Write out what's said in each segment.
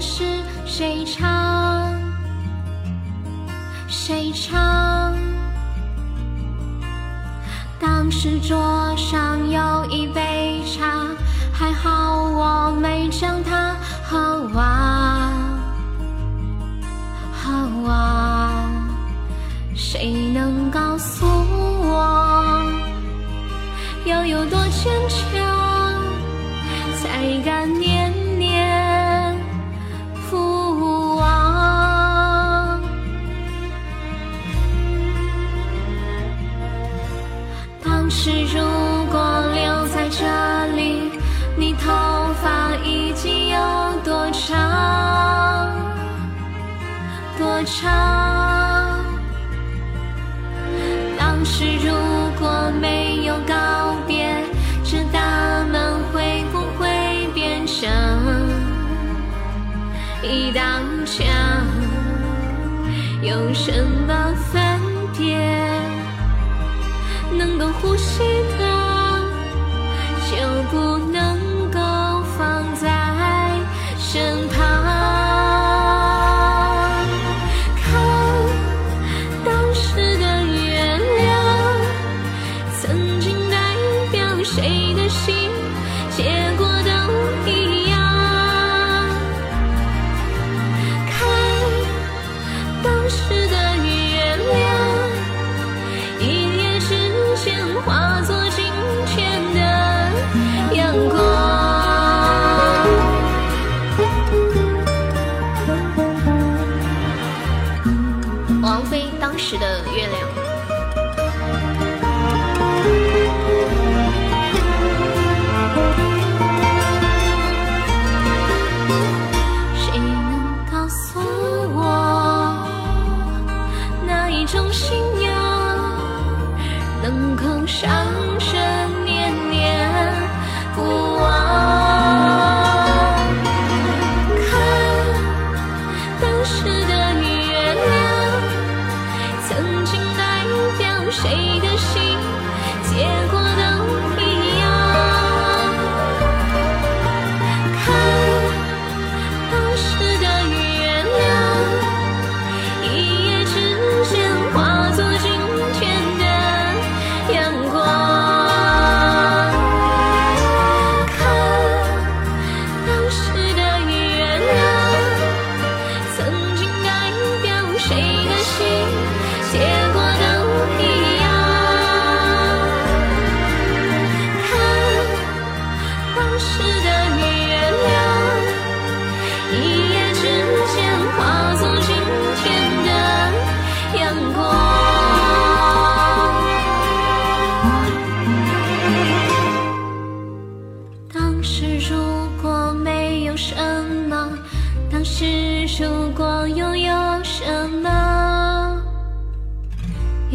是谁唱？谁唱？当时桌上有一杯茶，还好我没将它喝完。喝完，谁能告诉我，要有多坚强，才敢念念当时如果留在这里，你头发已经有多长？多长？当时如果没有告别，这大门会不会变成一道墙？有什么分别？能够呼吸的，就不能够放在身旁。看当时的月亮，曾经代表谁的心，结果的月亮。谁能告诉我？哪一种信仰能够杀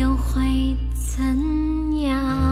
又会怎样？